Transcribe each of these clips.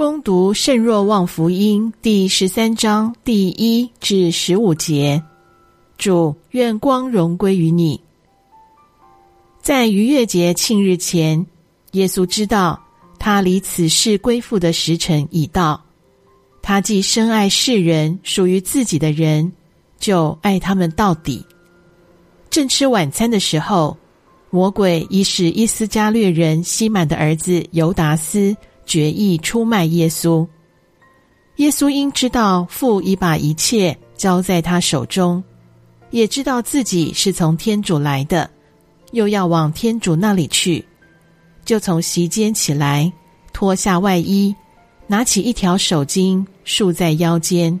恭读圣若望福音第十三章第一至十五节。主，愿光荣归于你。在逾越节庆日前，耶稣知道他离此世归父的时辰已到。他既深爱世人，属于自己的人，就爱他们到底。正吃晚餐的时候，魔鬼已使伊斯加略人西满的儿子犹达斯决意出卖耶稣。耶稣因知道父已把一切交在他手中，也知道自己是从天主来的，又要往天主那里去，就从席间起来，脱下外衣，拿起一条手巾束在腰间，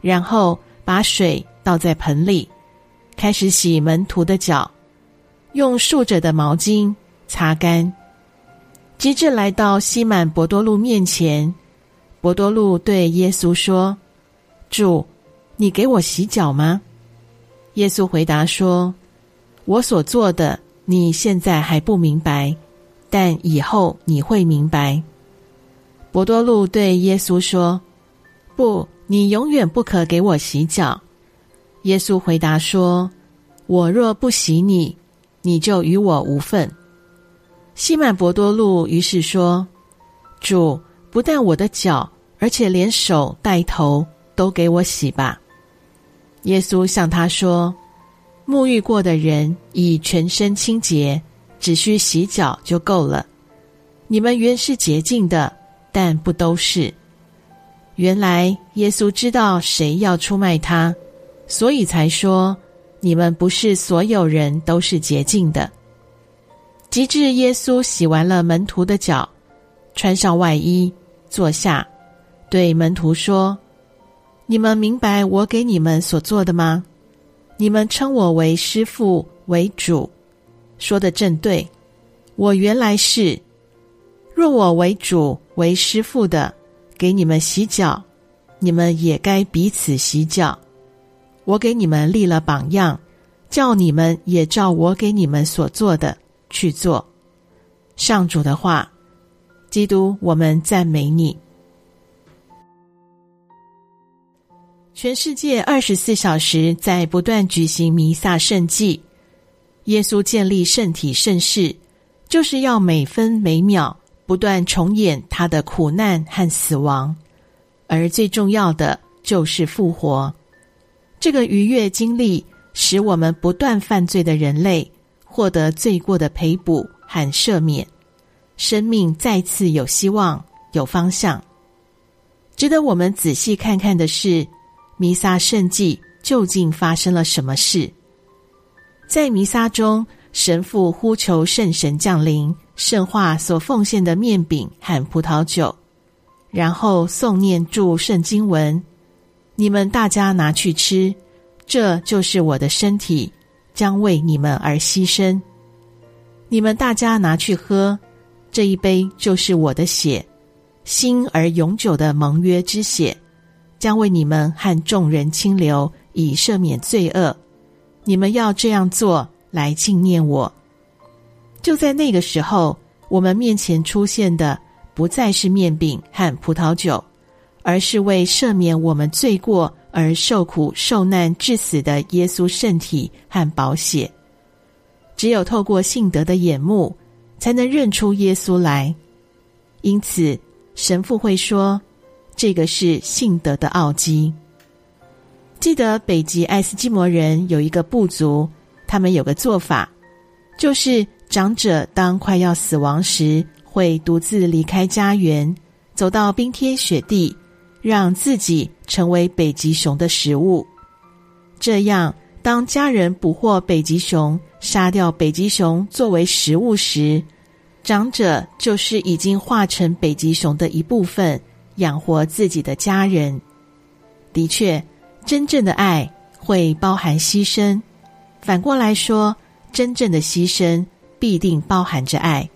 然后把水倒在盆里，开始洗门徒的脚，用束着的毛巾擦干。及至来到西满伯多禄面前，伯多禄对耶稣说：“主，你给我洗脚吗？”耶稣回答说：“我所做的，你现在还不明白，但以后你会明白。”伯多禄对耶稣说：“不，你永远不可给我洗脚。”耶稣回答说：“我若不洗你，你就与我无分。”西满伯多禄于是说：“主，不但我的脚，而且连手带头都给我洗吧。”耶稣向他说：“沐浴过的人已全身清洁，只需洗脚就够了。你们原是洁净的，但不都是。”原来耶稣知道谁要出卖他，所以才说：“你们不是所有人都是洁净的。”及至耶稣洗完了门徒的脚，穿上外衣，坐下，对门徒说：“你们明白我给你们所做的吗？你们称我为师傅，为主，说得正对。我原来是。若我为主，为师傅的，给你们洗脚，你们也该彼此洗脚。我给你们立了榜样，叫你们也照我给你们所做的。”去做上主的话，基督，我们赞美你。全世界二十四小时在不断举行弥撒圣祭，耶稣建立圣体圣事，就是要每分每秒不断重演他的苦难和死亡，而最重要的就是复活。这个愉悦经历，使我们不断犯罪的人类。获得罪过的赔补和赦免，生命再次有希望、有方向。值得我们仔细看看的是，弥撒圣祭究竟发生了什么事？在弥撒中，神父呼求圣神降临，圣化所奉献的面饼和葡萄酒，然后诵念祝圣经文：“你们大家拿去吃，这就是我的身体。”将为你们而牺牲，你们大家拿去喝，这一杯就是我的血，新而永久的盟约之血，将为你们和众人倾流，以赦免罪恶。你们要这样做来纪念我。就在那个时候，我们面前出现的不再是面饼和葡萄酒，而是为赦免我们罪过。而受苦受难致死的耶稣圣体和宝血，只有透过信德的眼目，才能认出耶稣来。因此，神父会说，这个是信德的奥迹。记得北极爱斯基摩人有一个部族，他们有个做法，就是长者当快要死亡时，会独自离开家园，走到冰天雪地。让自己成为北极熊的食物，这样当家人捕获北极熊，杀掉北极熊作为食物时，长者就是已经化成北极熊的一部分，养活自己的家人。的确，真正的爱会包含牺牲；反过来说，真正的牺牲必定包含着爱。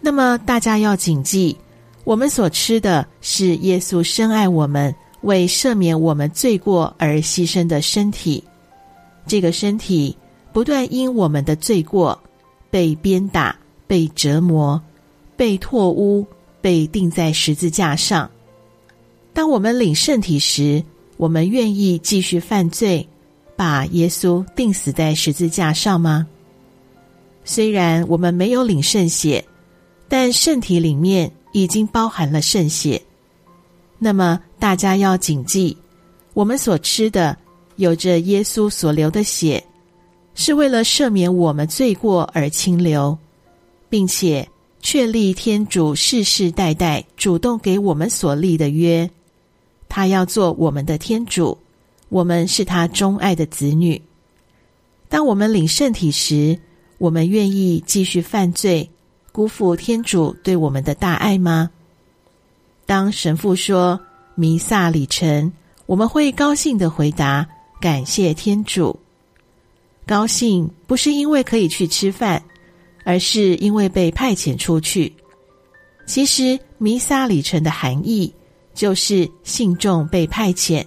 那么，大家要谨记。我们所吃的是耶稣深爱我们，为赦免我们罪过而牺牲的身体。这个身体不断因我们的罪过被鞭打、被折磨、被唾污、被钉在十字架上。当我们领圣体时，我们愿意继续犯罪，把耶稣钉死在十字架上吗？虽然我们没有领圣血，但圣体里面已经包含了圣血。那么大家要谨记，我们所吃的有着耶稣所流的血，是为了赦免我们罪过而清流，并且确立天主世世代代主动给我们所立的约。他要做我们的天主，我们是他钟爱的子女。当我们领圣体时，我们愿意继续犯罪，辜负天主对我们的大爱吗？当神父说弥撒礼成，我们会高兴地回答：感谢天主。高兴不是因为可以去吃饭，而是因为被派遣出去。其实弥撒礼成的含义。就是信众被派遣，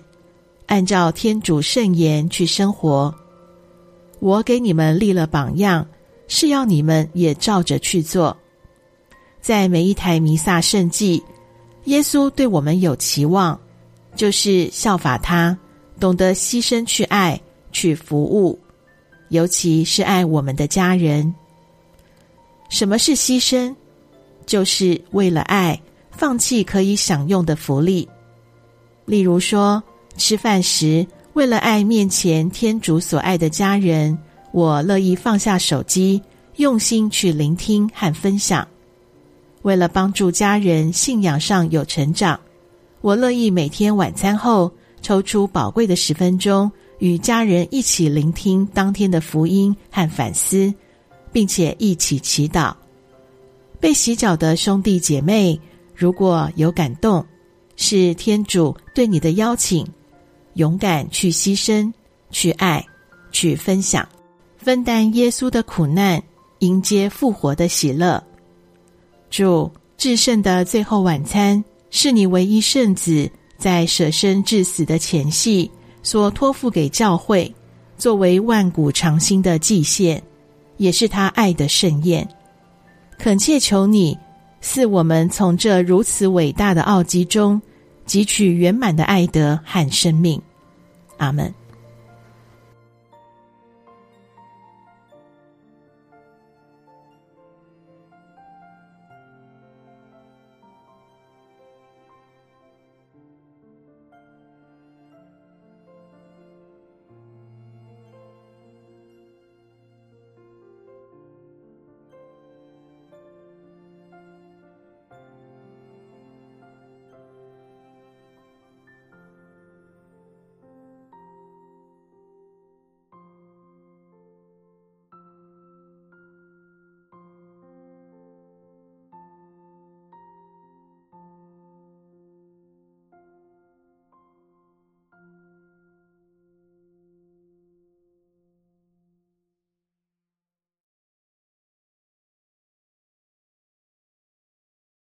按照天主圣言去生活。我给你们立了榜样，是要你们也照着去做。在每一台弥撒圣祭，耶稣对我们有期望，就是效法他，懂得牺牲去爱、去服务，尤其是爱我们的家人。什么是牺牲？就是为了爱。放弃可以享用的福利，例如说，吃饭时为了爱面前天主所爱的家人，我乐意放下手机，用心去聆听和分享；为了帮助家人信仰上有成长，我乐意每天晚餐后抽出宝贵的十分钟，与家人一起聆听当天的福音和反思，并且一起祈祷。被洗脚的兄弟姐妹。如果有感动，是天主对你的邀请，勇敢去牺牲、去爱、去分享，分担耶稣的苦难，迎接复活的喜乐。主至圣的最后晚餐，是你唯一圣子在舍身致死的前夕所托付给教会，作为万古长新的祭献，也是他爱的盛宴。恳切求你。赐我们从这如此伟大的奥迹中汲取圆满的爱德和生命，阿门。